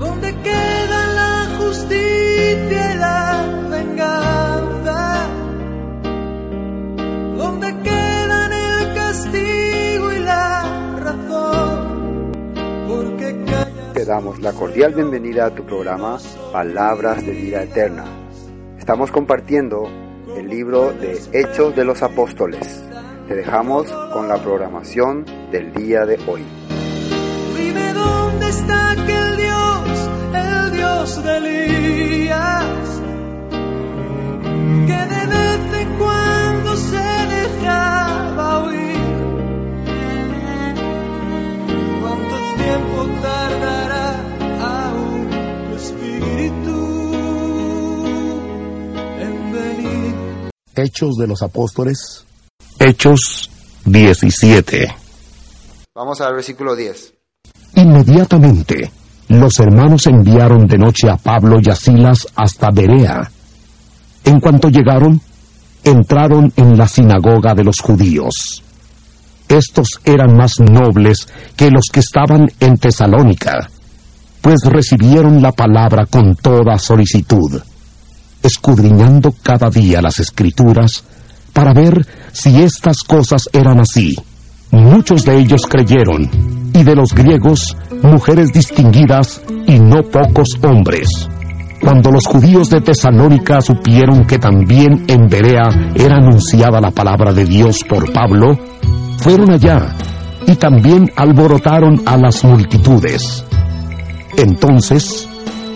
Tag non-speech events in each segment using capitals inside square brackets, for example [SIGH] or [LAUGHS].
¿Dónde queda la justicia y la venganza? ¿Dónde quedan el castigo y la razón? Porque Te damos la cordial bienvenida a tu programa Palabras de Vida Eterna. Estamos compartiendo el libro de Hechos de los Apóstoles. Te dejamos con la programación del día de hoy. Dime dónde está Dios, Dios de Elías, que de vez en cuando se dejaba oír. ¿Cuánto tiempo tardará aún tu espíritu en venir? Hechos de los Apóstoles. Hechos 17. Vamos al versículo 10. Inmediatamente los hermanos enviaron de noche a Pablo y a Silas hasta Berea. En cuanto llegaron, entraron en la sinagoga de los judíos. Estos eran más nobles que los que estaban en Tesalónica, pues recibieron la palabra con toda solicitud, escudriñando cada día las escrituras para ver si estas cosas eran así. Muchos de ellos creyeron, y de los griegos, mujeres distinguidas y no pocos hombres. Cuando los judíos de Tesalónica supieron que también en Berea era anunciada la palabra de Dios por Pablo, fueron allá y también alborotaron a las multitudes. Entonces,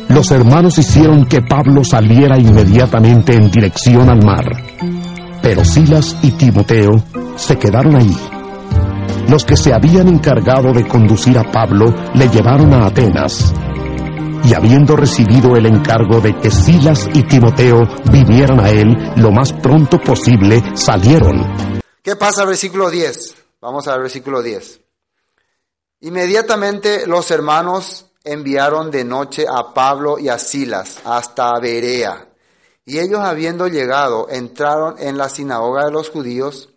los hermanos hicieron que Pablo saliera inmediatamente en dirección al mar. Pero Silas y Timoteo se quedaron ahí. Los que se habían encargado de conducir a Pablo le llevaron a Atenas. Y habiendo recibido el encargo de que Silas y Timoteo vinieran a él lo más pronto posible, salieron. ¿Qué pasa versículo 10? Vamos al versículo 10. Inmediatamente los hermanos enviaron de noche a Pablo y a Silas hasta Berea. Y ellos habiendo llegado, entraron en la sinagoga de los judíos,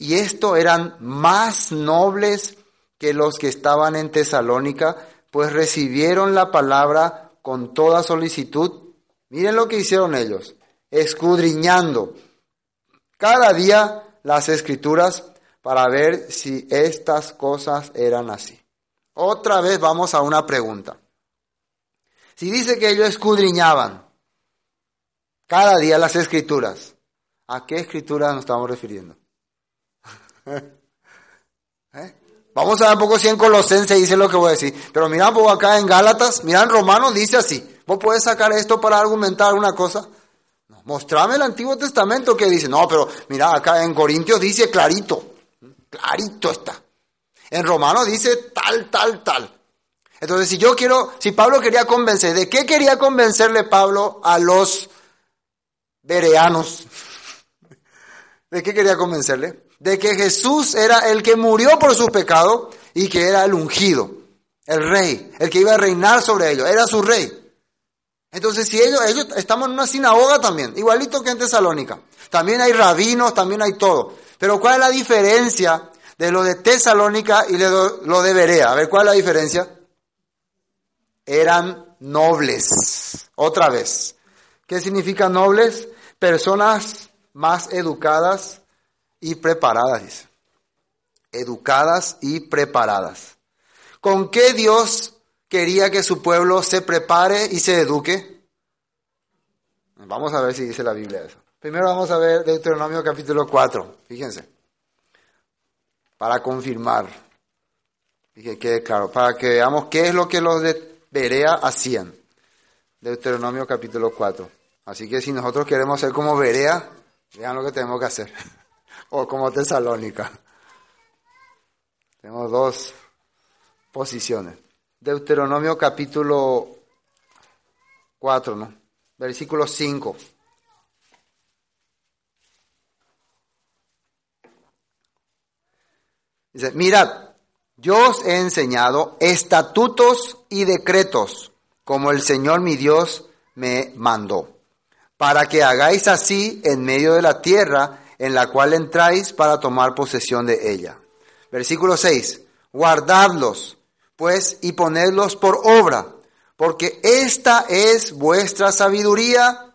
y esto eran más nobles que los que estaban en Tesalónica, pues recibieron la palabra con toda solicitud. Miren lo que hicieron ellos, escudriñando cada día las escrituras para ver si estas cosas eran así. Otra vez vamos a una pregunta. Si dice que ellos escudriñaban cada día las escrituras, ¿a qué escrituras nos estamos refiriendo? [LAUGHS] ¿Eh? Vamos a ver un poco si en Colosense dice lo que voy a decir. Pero mira un poco acá en Gálatas, mira en Romanos dice así. ¿Vos podés sacar esto para argumentar alguna cosa? Mostrame el Antiguo Testamento que dice. No, pero mira acá en Corintios dice clarito. Clarito está. En Romanos dice tal, tal, tal. Entonces, si yo quiero, si Pablo quería convencer, ¿de qué quería convencerle Pablo a los bereanos? [LAUGHS] ¿De qué quería convencerle? De que Jesús era el que murió por sus pecados y que era el ungido, el rey, el que iba a reinar sobre ellos, era su rey. Entonces, si ellos, ellos estamos en una sinagoga también, igualito que en Tesalónica. También hay rabinos, también hay todo. Pero ¿cuál es la diferencia de lo de Tesalónica y lo de Berea? A ver, ¿cuál es la diferencia? Eran nobles. Otra vez. ¿Qué significa nobles? Personas más educadas y preparadas, dice. Educadas y preparadas. ¿Con qué Dios quería que su pueblo se prepare y se eduque? Vamos a ver si dice la Biblia eso. Primero vamos a ver Deuteronomio capítulo 4, fíjense, para confirmar, y que quede claro, para que veamos qué es lo que los de Berea hacían. Deuteronomio capítulo 4. Así que si nosotros queremos ser como Berea, vean lo que tenemos que hacer. [LAUGHS] o como Tesalónica. Tenemos dos posiciones. Deuteronomio capítulo 4, ¿no? Versículo 5. Dice, mirad, yo os he enseñado estatutos y decretos, como el Señor mi Dios me mandó, para que hagáis así en medio de la tierra en la cual entráis para tomar posesión de ella. Versículo 6. Guardadlos, pues, y ponedlos por obra, porque esta es vuestra sabiduría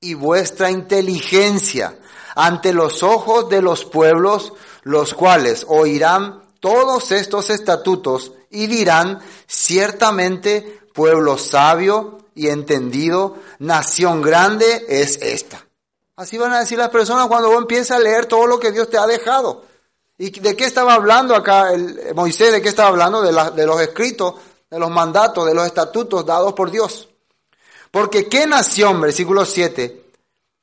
y vuestra inteligencia ante los ojos de los pueblos, los cuales oirán todos estos estatutos y dirán, ciertamente pueblo sabio y entendido, nación grande es esta. Así van a decir las personas cuando vos empiezas a leer todo lo que Dios te ha dejado. ¿Y de qué estaba hablando acá el, Moisés? ¿De qué estaba hablando? De, de los escritos, de los mandatos, de los estatutos dados por Dios. Porque qué nación, versículo 7,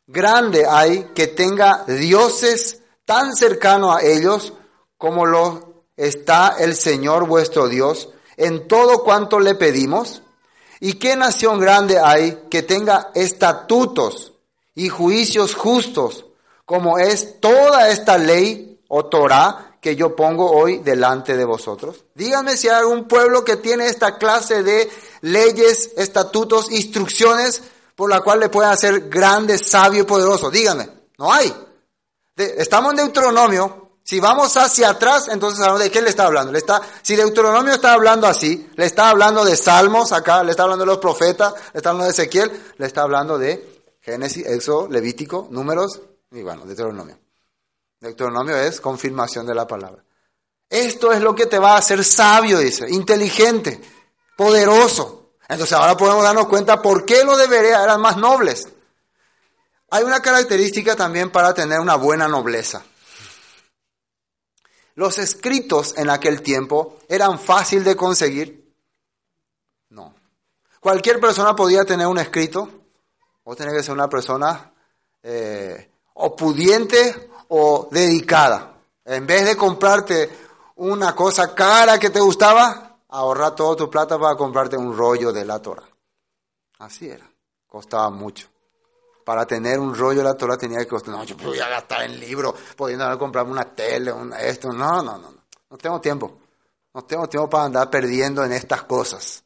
grande hay que tenga dioses tan cercanos a ellos como lo está el Señor vuestro Dios en todo cuanto le pedimos. ¿Y qué nación grande hay que tenga estatutos y juicios justos como es toda esta ley o Torah que yo pongo hoy delante de vosotros? Díganme si hay algún pueblo que tiene esta clase de leyes, estatutos, instrucciones por la cual le pueden hacer grande, sabio y poderoso. Díganme, no hay. estamos en Deuteronomio. Si vamos hacia atrás, entonces ¿de qué le está hablando? Le está, si Deuteronomio está hablando así, le está hablando de Salmos acá, le está hablando de los profetas, le está hablando de Ezequiel, le está hablando de Génesis, Éxodo, Levítico, Números y bueno, Deuteronomio. Deuteronomio es confirmación de la palabra. Esto es lo que te va a hacer sabio, dice, inteligente, poderoso. Entonces ahora podemos darnos cuenta por qué los debería eran más nobles. Hay una característica también para tener una buena nobleza. Los escritos en aquel tiempo eran fácil de conseguir. No. Cualquier persona podía tener un escrito. O tenía que ser una persona eh, o pudiente o dedicada. En vez de comprarte una cosa cara que te gustaba, ahorrar todo tu plata para comprarte un rollo de la Torah. Así era, costaba mucho. Para tener un rollo de la Torah tenía que costar, no, yo voy gastar en libros, pudiendo comprarme una tele, una, esto, no, no, no, no tengo tiempo. No tengo tiempo para andar perdiendo en estas cosas.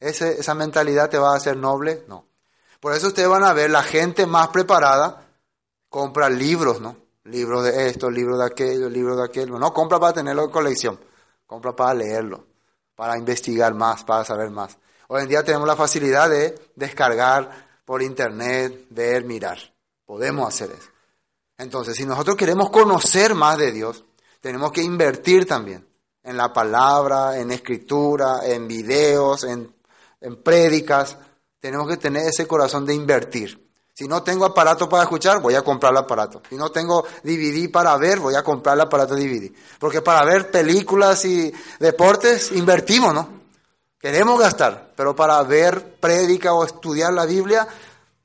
Ese, esa mentalidad te va a hacer noble, no. Por eso ustedes van a ver la gente más preparada compra libros, ¿no? Libros de esto, libros de aquello, libros de aquello. No compra para tenerlo en colección, compra para leerlo para investigar más, para saber más. Hoy en día tenemos la facilidad de descargar por internet, ver, mirar. Podemos hacer eso. Entonces, si nosotros queremos conocer más de Dios, tenemos que invertir también en la palabra, en escritura, en videos, en, en prédicas. Tenemos que tener ese corazón de invertir. Si no tengo aparato para escuchar, voy a comprar el aparato. Si no tengo DVD para ver, voy a comprar el aparato DVD. Porque para ver películas y deportes, invertimos, ¿no? Queremos gastar, pero para ver prédica o estudiar la Biblia,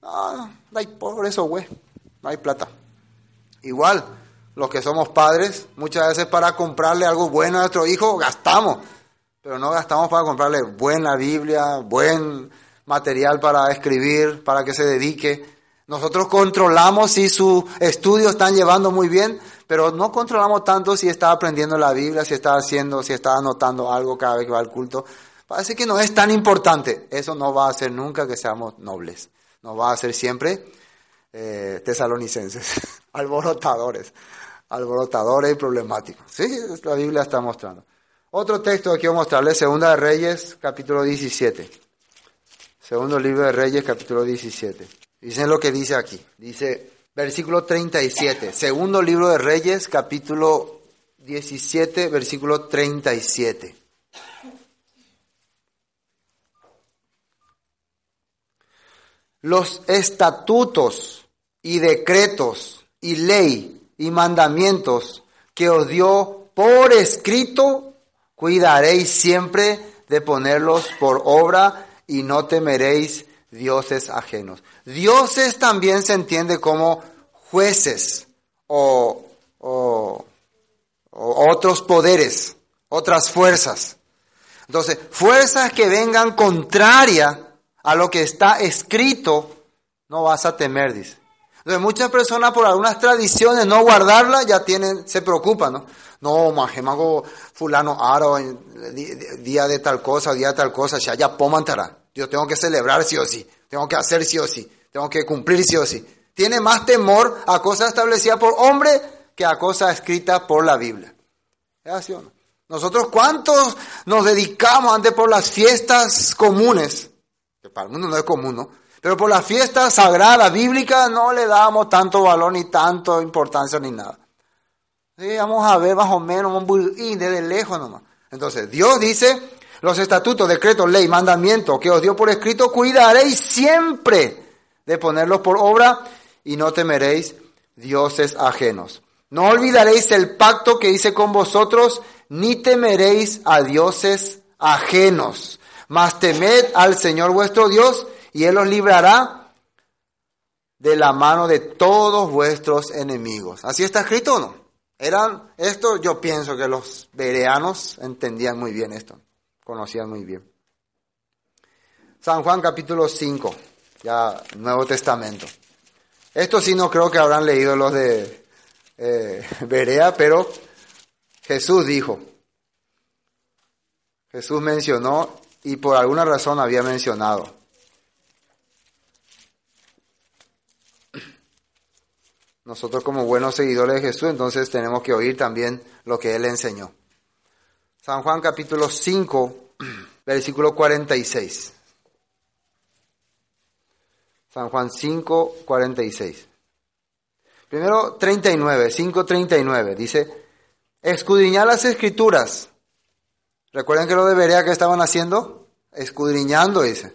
no, hay por eso, güey, no hay plata. Igual, los que somos padres, muchas veces para comprarle algo bueno a nuestro hijo, gastamos, pero no gastamos para comprarle buena Biblia, buen material para escribir, para que se dedique. Nosotros controlamos si sus estudios están llevando muy bien, pero no controlamos tanto si está aprendiendo la Biblia, si está haciendo, si está anotando algo cada vez que va al culto. Parece que no es tan importante. Eso no va a hacer nunca que seamos nobles. No va a ser siempre eh, tesalonicenses, [LAUGHS] alborotadores, alborotadores y problemáticos. Sí, la Biblia está mostrando. Otro texto que quiero mostrarles, Segunda de Reyes, capítulo 17. Segundo libro de Reyes, capítulo 17. Dicen lo que dice aquí. Dice, versículo 37, segundo libro de Reyes, capítulo 17, versículo 37. Los estatutos y decretos y ley y mandamientos que os dio por escrito, cuidaréis siempre de ponerlos por obra y no temeréis dioses ajenos. Dioses también se entiende como jueces o, otros poderes, otras fuerzas. Entonces, fuerzas que vengan contraria a lo que está escrito, no vas a temer, dice. Entonces, muchas personas por algunas tradiciones no guardarlas ya tienen, se preocupan, ¿no? No, majemago fulano aro, día de tal cosa, día de tal cosa, ya ya pomantará. Yo tengo que celebrar sí o sí, tengo que hacer sí o sí, tengo que cumplir sí o sí. Tiene más temor a cosas establecidas por hombre que a cosas escritas por la Biblia. ¿Es así o no? Nosotros cuántos nos dedicamos antes por las fiestas comunes, que para el mundo no es común, ¿no? Pero por las fiestas sagradas, bíblicas, no le damos tanto valor ni tanto importancia ni nada. Sí, vamos a ver más o menos, y desde lejos nomás. Entonces, Dios dice, los estatutos, decretos, ley, mandamientos que os dio por escrito, cuidaréis siempre de ponerlos por obra y no temeréis dioses ajenos. No olvidaréis el pacto que hice con vosotros, ni temeréis a dioses ajenos. Mas temed al Señor vuestro Dios, y Él os librará de la mano de todos vuestros enemigos. ¿Así está escrito o no? Eran, esto yo pienso que los bereanos entendían muy bien esto, conocían muy bien. San Juan capítulo 5, ya Nuevo Testamento. Esto sí no creo que habrán leído los de eh, Berea, pero Jesús dijo, Jesús mencionó y por alguna razón había mencionado. Nosotros como buenos seguidores de Jesús, entonces tenemos que oír también lo que Él enseñó. San Juan capítulo 5, [CLEARS THROAT] versículo 46. San Juan 5, 46. Primero 39, 5, 39. Dice, escudriñar las escrituras. ¿Recuerdan que lo debería que estaban haciendo? Escudriñando, dice.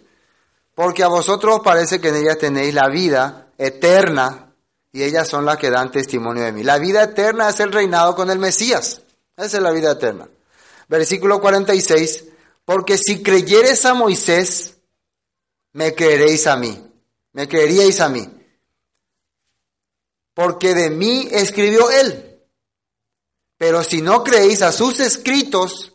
Porque a vosotros parece que en ellas tenéis la vida eterna y ellas son las que dan testimonio de mí. La vida eterna es el reinado con el Mesías. Esa es la vida eterna. Versículo 46. Porque si creyeres a Moisés, me creeréis a mí. Me creeríais a mí. Porque de mí escribió él. Pero si no creéis a sus escritos,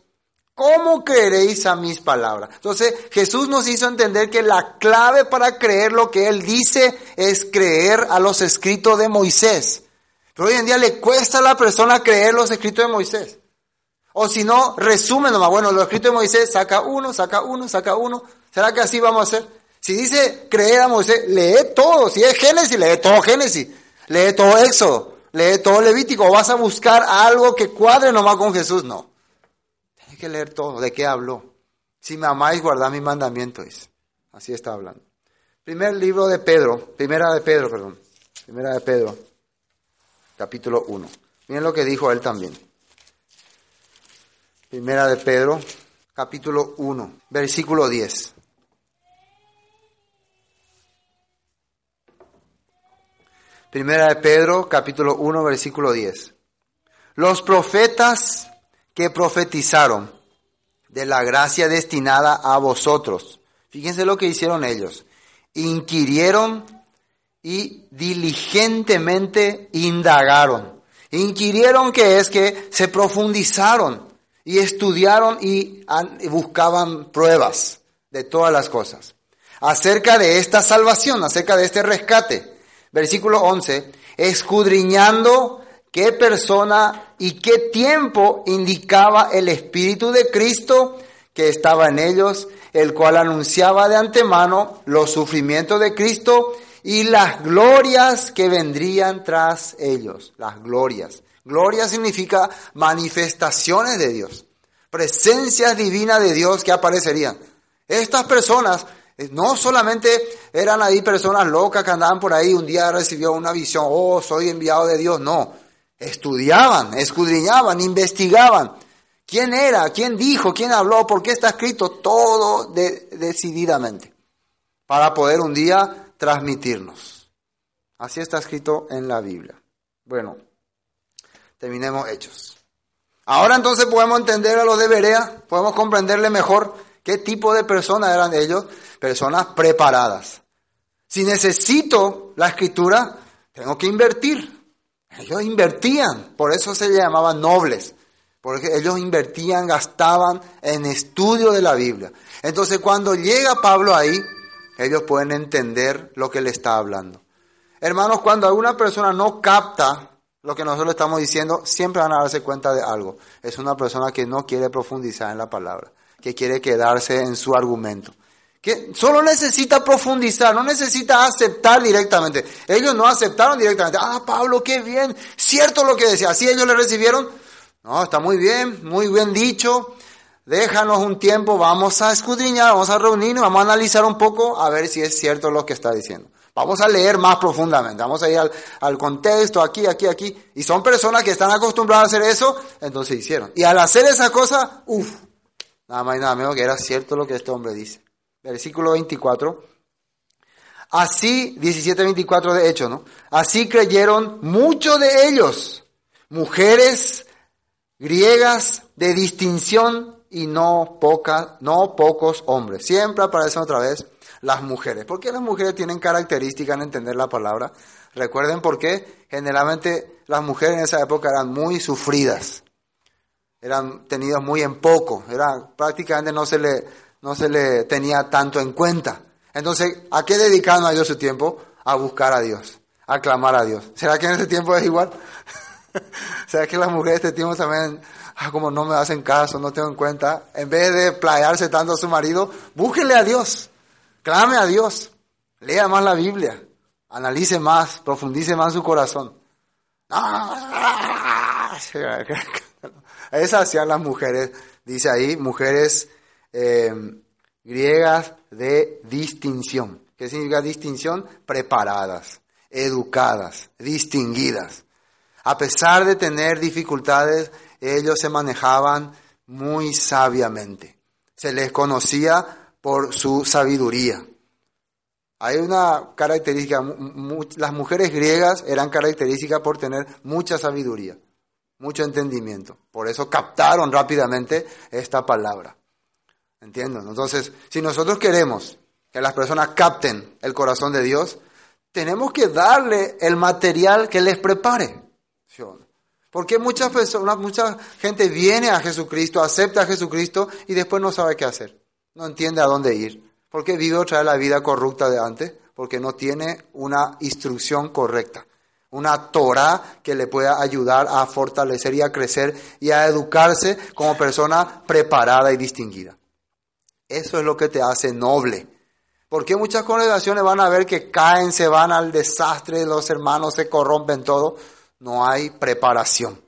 ¿cómo creeréis a mis palabras? Entonces Jesús nos hizo entender que la clave para creer lo que Él dice es creer a los escritos de Moisés. Pero hoy en día le cuesta a la persona creer los escritos de Moisés. O si no, resumen nomás. Bueno, los escritos de Moisés, saca uno, saca uno, saca uno. ¿Será que así vamos a hacer? Si dice creer a Moisés, lee todo. Si es Génesis, lee todo Génesis. Lee todo Éxodo lee todo Levítico, o vas a buscar algo que cuadre nomás con Jesús. No. Tienes que leer todo. ¿De qué habló? Si me amáis, guardad mis mandamientos. Así está hablando. Primer libro de Pedro, primera de Pedro, perdón. Primera de Pedro, capítulo 1. Miren lo que dijo él también. Primera de Pedro, capítulo 1, versículo 10. Primera de Pedro, capítulo 1, versículo 10. Los profetas que profetizaron de la gracia destinada a vosotros. Fíjense lo que hicieron ellos. Inquirieron y diligentemente indagaron. Inquirieron que es que se profundizaron y estudiaron y buscaban pruebas de todas las cosas. Acerca de esta salvación, acerca de este rescate versículo 11, escudriñando qué persona y qué tiempo indicaba el Espíritu de Cristo que estaba en ellos, el cual anunciaba de antemano los sufrimientos de Cristo y las glorias que vendrían tras ellos. Las glorias. Gloria significa manifestaciones de Dios, presencias divinas de Dios que aparecerían. Estas personas no solamente eran ahí personas locas que andaban por ahí, un día recibió una visión, oh, soy enviado de Dios. No, estudiaban, escudriñaban, investigaban. ¿Quién era? ¿Quién dijo? ¿Quién habló? ¿Por qué está escrito? Todo decididamente. Para poder un día transmitirnos. Así está escrito en la Biblia. Bueno, terminemos hechos. Ahora entonces podemos entender a los de Berea, podemos comprenderle mejor qué tipo de personas eran ellos personas preparadas. Si necesito la escritura, tengo que invertir. Ellos invertían, por eso se llamaban nobles, porque ellos invertían, gastaban en estudio de la Biblia. Entonces cuando llega Pablo ahí, ellos pueden entender lo que le está hablando. Hermanos, cuando alguna persona no capta lo que nosotros estamos diciendo, siempre van a darse cuenta de algo. Es una persona que no quiere profundizar en la palabra, que quiere quedarse en su argumento que solo necesita profundizar, no necesita aceptar directamente. Ellos no aceptaron directamente. Ah, Pablo, qué bien, cierto lo que decía. Así ellos le recibieron. No, está muy bien, muy bien dicho. Déjanos un tiempo, vamos a escudriñar, vamos a reunirnos, vamos a analizar un poco a ver si es cierto lo que está diciendo. Vamos a leer más profundamente, vamos a ir al, contexto, aquí, aquí, aquí. Y son personas que están acostumbradas a hacer eso, entonces hicieron. Y al hacer esa cosa, uff, nada más y nada menos que era cierto lo que este hombre dice. Versículo 24. Así, 17-24 de hecho, ¿no? Así creyeron muchos de ellos, mujeres griegas de distinción y no, poca, no pocos hombres. Siempre aparecen otra vez las mujeres. ¿Por qué las mujeres tienen características en entender la palabra? Recuerden por qué generalmente las mujeres en esa época eran muy sufridas, eran tenidas muy en poco, era, prácticamente no se, le, no se le tenía tanto en cuenta. Entonces, ¿a qué dedicaron a Dios su tiempo? A buscar a Dios, a clamar a Dios. ¿Será que en ese tiempo es igual? [LAUGHS] ¿Será que las mujeres este tiempo también, ah, como no me hacen caso, no tengo en cuenta? En vez de playarse tanto a su marido, búsquenle a Dios, clame a Dios, lea más la Biblia, analice más, profundice más su corazón. [LAUGHS] Esas hacían las mujeres, dice ahí, mujeres eh, griegas de distinción. ¿Qué significa distinción? Preparadas, educadas, distinguidas. A pesar de tener dificultades, ellos se manejaban muy sabiamente. Se les conocía por su sabiduría. Hay una característica, las mujeres griegas eran características por tener mucha sabiduría, mucho entendimiento. Por eso captaron rápidamente esta palabra. ¿Entienden? Entonces, si nosotros queremos que las personas capten el corazón de Dios, tenemos que darle el material que les prepare. Porque muchas personas, mucha gente viene a Jesucristo, acepta a Jesucristo y después no sabe qué hacer. No entiende a dónde ir. Porque vive otra vez la vida corrupta de antes. Porque no tiene una instrucción correcta. Una Torah que le pueda ayudar a fortalecer y a crecer y a educarse como persona preparada y distinguida. Eso es lo que te hace noble. Porque muchas congregaciones van a ver que caen, se van al desastre, los hermanos se corrompen todo no hay preparación.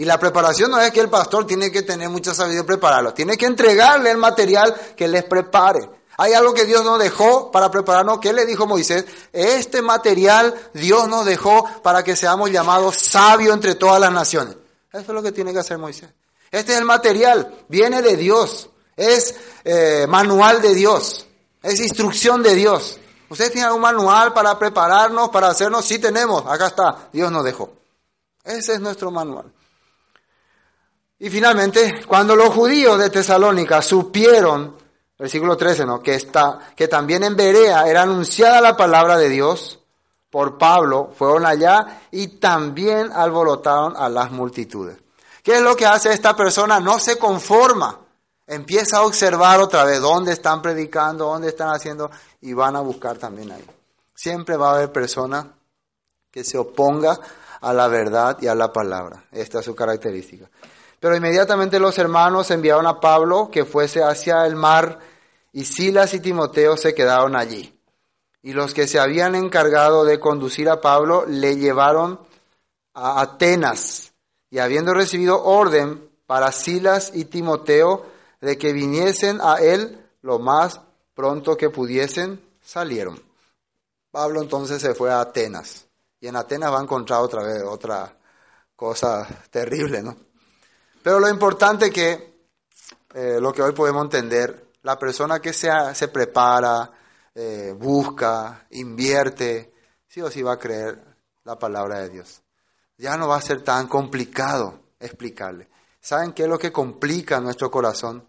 Y la preparación no es que el pastor tiene que tener mucha sabiduría prepararlo, tiene que entregarle el material que les prepare. Hay algo que Dios nos dejó para prepararnos. ¿Qué le dijo Moisés? Este material Dios nos dejó para que seamos llamados sabios entre todas las naciones. Eso es lo que tiene que hacer Moisés. Este es el material, viene de Dios, es eh, manual de Dios, es instrucción de Dios. ¿Ustedes tienen algún manual para prepararnos, para hacernos? Sí tenemos, acá está, Dios nos dejó. Ese es nuestro manual. Y finalmente, cuando los judíos de Tesalónica supieron, versículo 13, ¿no? que, está, que también en Berea era anunciada la palabra de Dios por Pablo, fueron allá y también alborotaron a las multitudes. ¿Qué es lo que hace esta persona? No se conforma. Empieza a observar otra vez dónde están predicando, dónde están haciendo y van a buscar también ahí. Siempre va a haber personas que se oponga a la verdad y a la palabra. Esta es su característica. Pero inmediatamente los hermanos enviaron a Pablo que fuese hacia el mar y Silas y Timoteo se quedaron allí. Y los que se habían encargado de conducir a Pablo le llevaron a Atenas y habiendo recibido orden para Silas y Timoteo de que viniesen a él lo más pronto que pudiesen, salieron. Pablo entonces se fue a Atenas. Y en Atenas va a encontrar otra vez otra cosa terrible, ¿no? Pero lo importante que, eh, lo que hoy podemos entender, la persona que se, se prepara, eh, busca, invierte, sí o sí va a creer la palabra de Dios. Ya no va a ser tan complicado explicarle. ¿Saben qué es lo que complica nuestro corazón?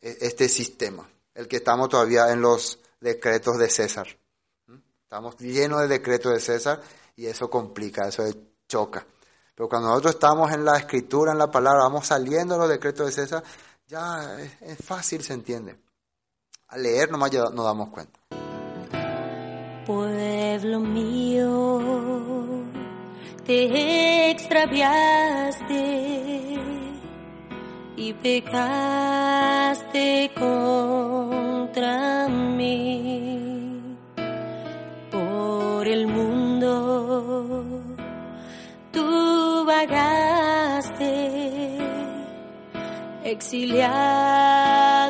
E, este sistema, el que estamos todavía en los decretos de César. ¿Mm? Estamos llenos de decretos de César y eso complica, eso choca. Pero cuando nosotros estamos en la escritura, en la palabra, vamos saliendo de los decretos de César, ya es, fácil, se entiende. Al leer nomás nos damos cuenta. Pueblo mío, te extraviaste y pecaste contra mí exiliado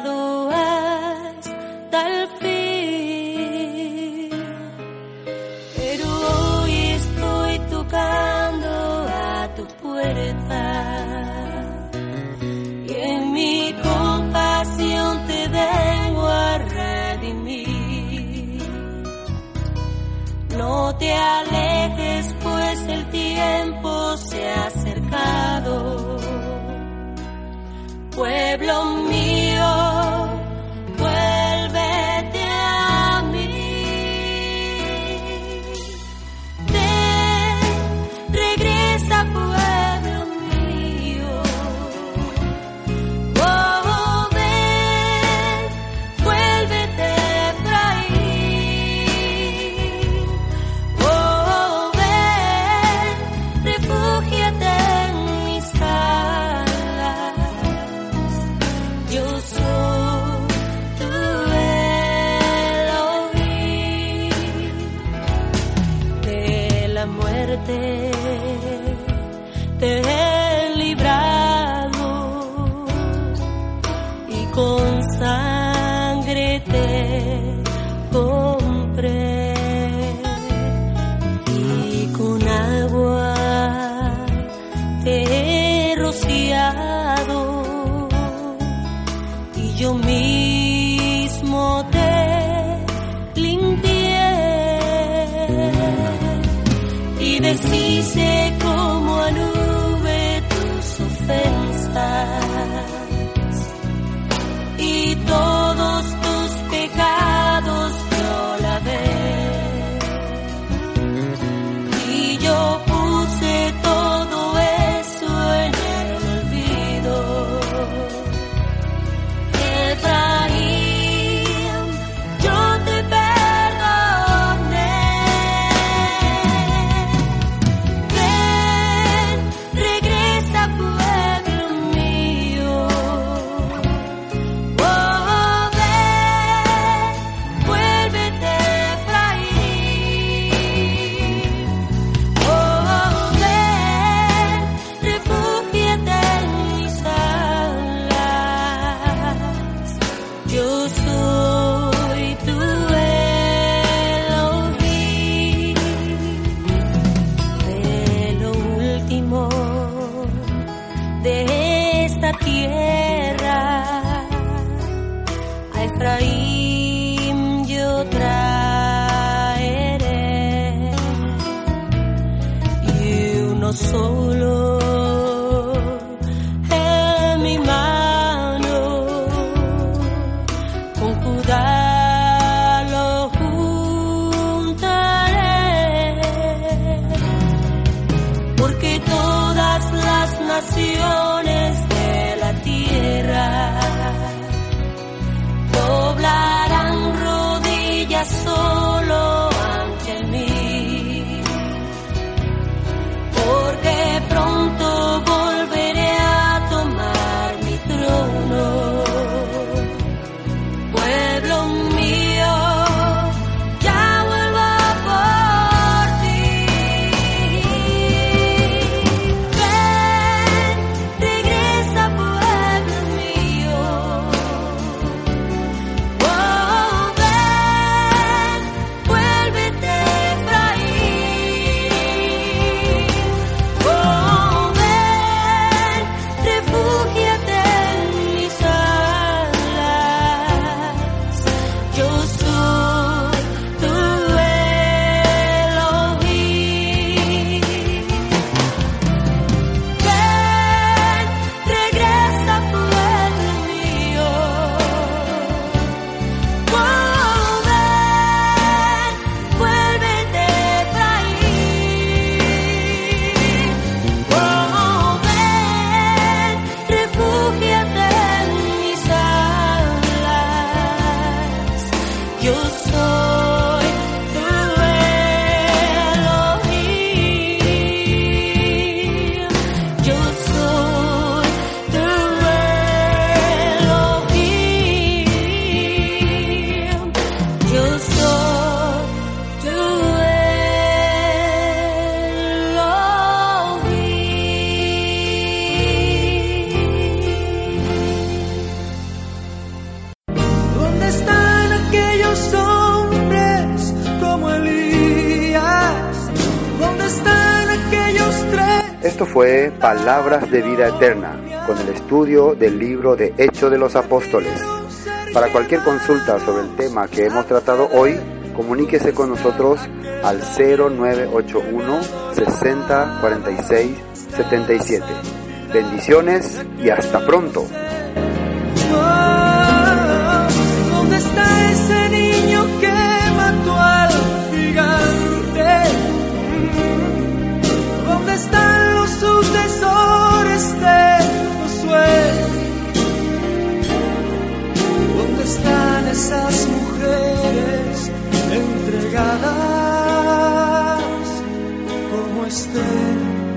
esta Esto fue Palabras de Vida Eterna, con el estudio del libro de Hechos de los Apóstoles. Para cualquier consulta sobre el tema que hemos tratado hoy, comuníquese con nosotros al 0981 60 46 77. Bendiciones y hasta pronto. están esas mujeres entregadas como estén?